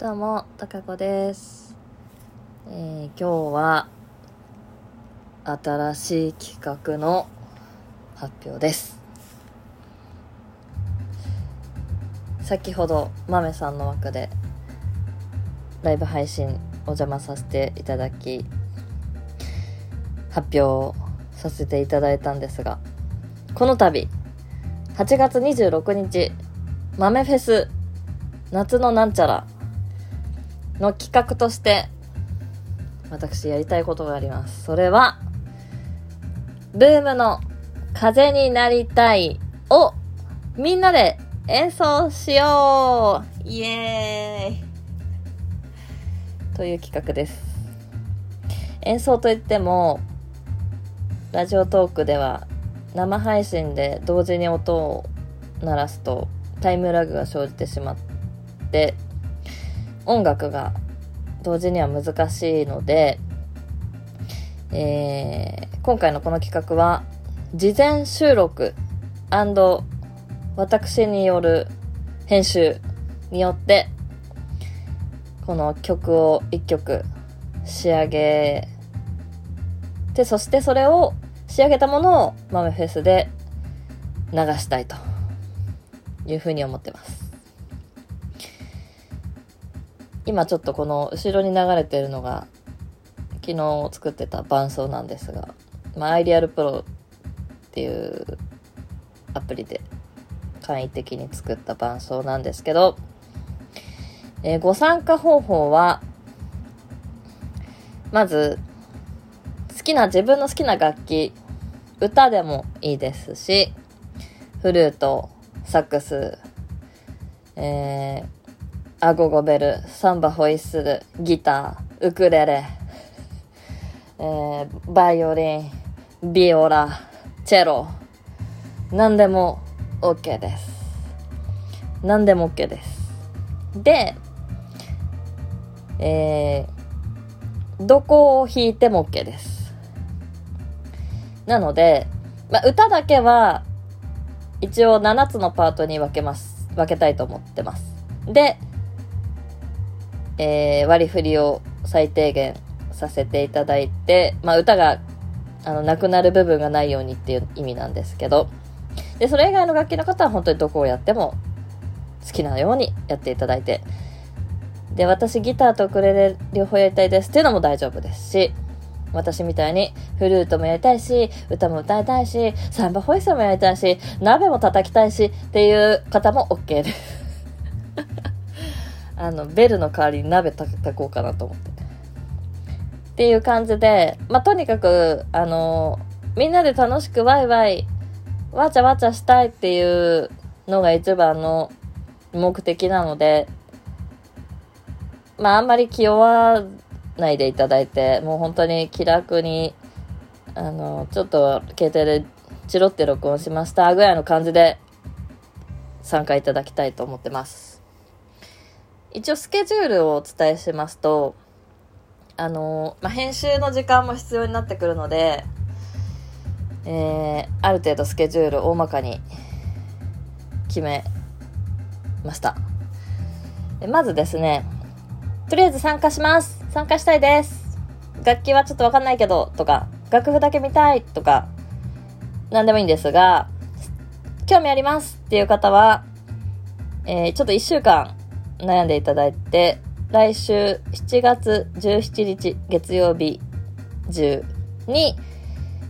どうも、たかこです。えー今日は、新しい企画の発表です。先ほど、まめさんの枠で、ライブ配信お邪魔させていただき、発表させていただいたんですが、この度、8月26日、豆フェス、夏のなんちゃらの企画として、私やりたいことがあります。それは、ブームの風になりたいをみんなで演奏しようイエーイという企画です。演奏といっても、ラジオトークでは生配信で同時に音を鳴らすとタイムラグが生じてしまって音楽が同時には難しいので、えー今回のこの企画は事前収録私による編集によってこの曲を1曲仕上げてそしてそれを仕上げたものを豆フェスで流したいというふうに思ってます。今ちょっとこの後ろに流れてるのが昨日作ってた伴奏なんですが、まあ、アイリアルプロっていうアプリで簡易的に作った伴奏なんですけど、えーご参加方法はまず好きな自分の好きな楽器歌でもいいですしフルートサックスえーアゴゴベルサンバホイッスルギターウクレレ、えーバイオリンビオラチェロ。何でも OK です。何でも OK です。でえーどこを弾いても OK です。なので、まあ、歌だけは一応7つのパートに分けます。分けたいと思ってます。でえー割り振りを最低限させていただいて、まあ、歌があのなくなる部分がないようにっていう意味なんですけど。でそれ以外の楽器の方は本当にどこをやっても好きなようにやっていただいて。で私ギターとウクレレ両方やりたいですっていうのも大丈夫ですし私みたいにフルートもやりたいし歌も歌いたいしサンバホイッスルもやりたいし鍋も叩きたいしっていう方も OK です。あのベルの代わりに鍋叩こうかなと思って。っていう感じでまあとにかくあのみんなで楽しくワイワイわちゃわちゃしたいっていうのが一番の目的なのでまああんまり気負わないでいただいてもう本当に気楽にあのちょっと携帯でチロって録音しましたぐらいの感じで参加いただきたいと思ってます。一応スケジュールをお伝えしますとあの、まあ、編集の時間も必要になってくるのでえーある程度スケジュール大まかに決めました。まずですねとりあえず参加します。参加したいです。楽器はちょっとわかんないけどとか楽譜だけ見たいとか何でもいいんですが興味ありますっていう方は、えーちょっと1週間悩んでいただいて来週7月17日月曜日中に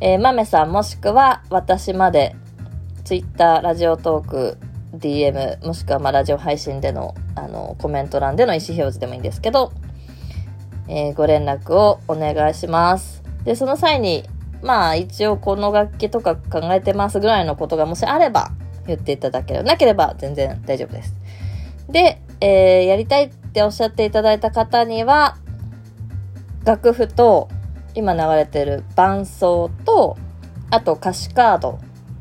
えー、まめさんもしくは私まで、ツイッター、ラジオトーク、DM、もしくはまあラジオ配信での、あの、コメント欄での意思表示でもいいんですけど、えーご連絡をお願いします。で、その際に、まあ一応この楽器とか考えてますぐらいのことがもしあれば言っていただければ、なければ全然大丈夫です。で、えーやりたいっておっしゃっていただいた方には、楽譜と、今流れてる伴奏と、あと歌詞カード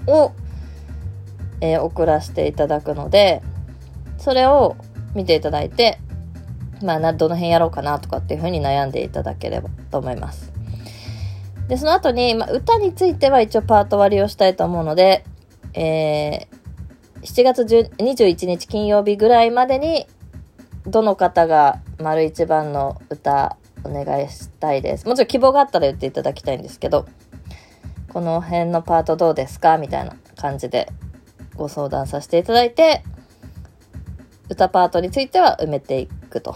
を、えー送らせていただくので、それを見ていただいて、まあ、どの辺やろうかなとかっていうふうに悩んでいただければと思います。で、その後に、まあ、歌については一応パート割りをしたいと思うので、えー7月21日金曜日ぐらいまでにどの方が丸一番の歌お願いしたいです。もちろん希望があったら言っていただきたいんですけど、この辺のパートどうですか？みたいな感じでご相談させていただいて、歌パートについては埋めていくと。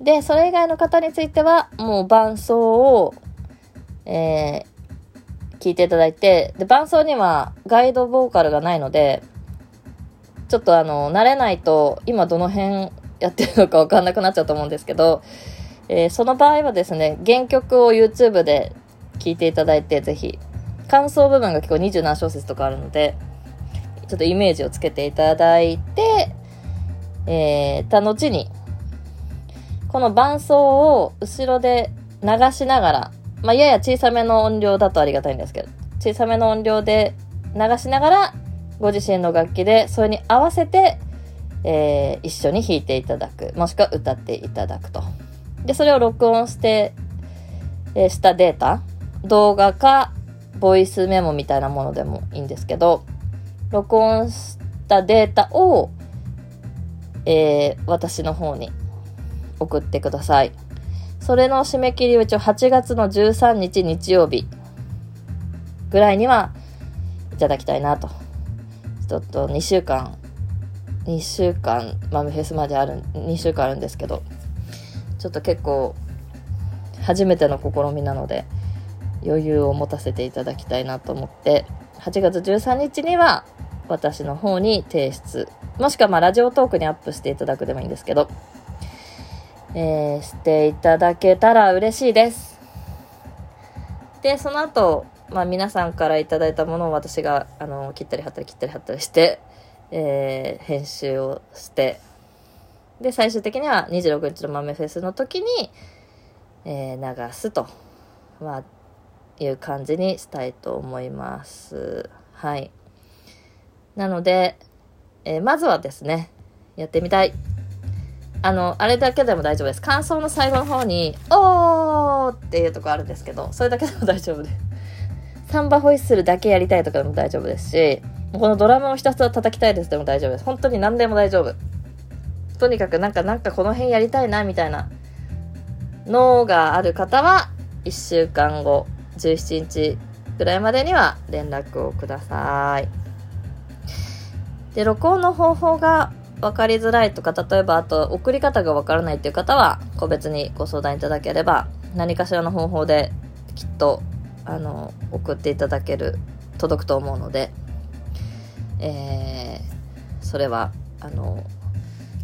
で、それ以外の方については、もう伴奏を、えー、聞いていただいて、で、伴奏にはガイドボーカルがないので、ちょっとあの、慣れないと、今どの辺やってるのかわかんなくなっちゃうと思うんですけど、えー、その場合はですね、原曲を YouTube で聴いていただいて、ぜひ、感想部分が結構27小節とかあるので、ちょっとイメージをつけていただいて、えー、た後に、この伴奏を後ろで流しながら、まあ、やや小さめの音量だとありがたいんですけど、小さめの音量で流しながら、ご自身の楽器でそれに合わせて、えー、一緒に弾いていただく、もしくは歌っていただくと。で、それを録音して、えー、したデータ、動画か、ボイスメモみたいなものでもいいんですけど、録音したデータを、えー、私の方に送ってください。それの締め切りを一応8月の13日日曜日ぐらいにはいただきたいなと。ちょっと2週間、2週間、マムフェスまである、2週間あるんですけど、ちょっと結構初めての試みなので余裕を持たせていただきたいなと思って8月13日には私の方に提出もしくはまラジオトークにアップしていただくでもいいんですけど、えー、していただけたら嬉しいですでその後、まあ、皆さんからいただいたものを私があの切ったり貼ったり切ったり貼ったりして、えー、編集をしてで、最終的には26日の豆フェスの時に、えー、流すと、まあ、いう感じにしたいと思います。はい。なので、えー、まずはですね、やってみたい。あの、あれだけでも大丈夫です。感想の最後の方に、おーっていうとこあるんですけど、それだけでも大丈夫です。サンバホイッスルだけやりたいとかでも大丈夫ですし、このドラムをひたすら叩きたいですでも大丈夫です。本当に何でも大丈夫。とにかくなんかなんかこの辺やりたいなみたいなのがある方は1週間後17日ぐらいまでには連絡をくださいで録音の方法が分かりづらいとか例えばあと送り方が分からないっていう方は個別にご相談いただければ何かしらの方法できっとあの送っていただける届くと思うので、えー、それはあの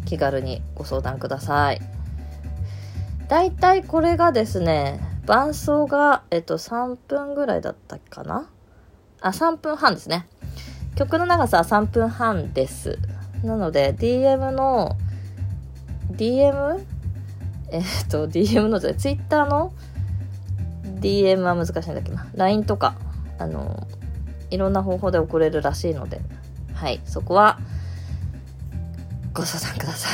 気軽にご相談ください。だいたいこれがですね、伴奏が、えっと、3分ぐらいだったかな？あ、3分半ですね。曲の長さは3分半です。なので、DM の、DM? えっと、DM のじゃない、Twitter の DM は難しいんだけど。LINE とか、あの、いろんな方法で送れるらしいので、はい、そこは、ご相談くださ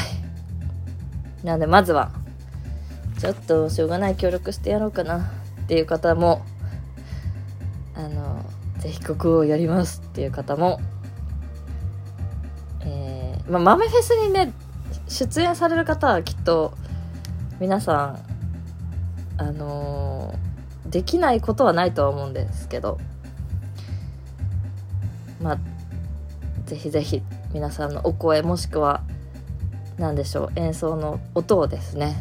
い。なので、まずは、ちょっとしょうがない協力してやろうかなっていう方も、あの、ぜひ曲をやりますっていう方も、まあ、豆フェスにね、出演される方はきっと、皆さん、あのー、できないことはないとは思うんですけど、まあ、ぜひぜひ皆さんのお声もしくは何でしょう演奏の音をですね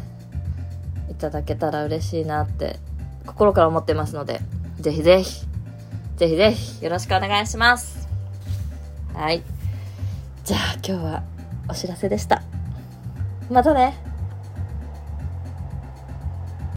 いただけたら嬉しいなって心から思ってますのでぜひぜひぜひぜひよろしくお願いします。はい。じゃあ今日はお知らせでした。またね。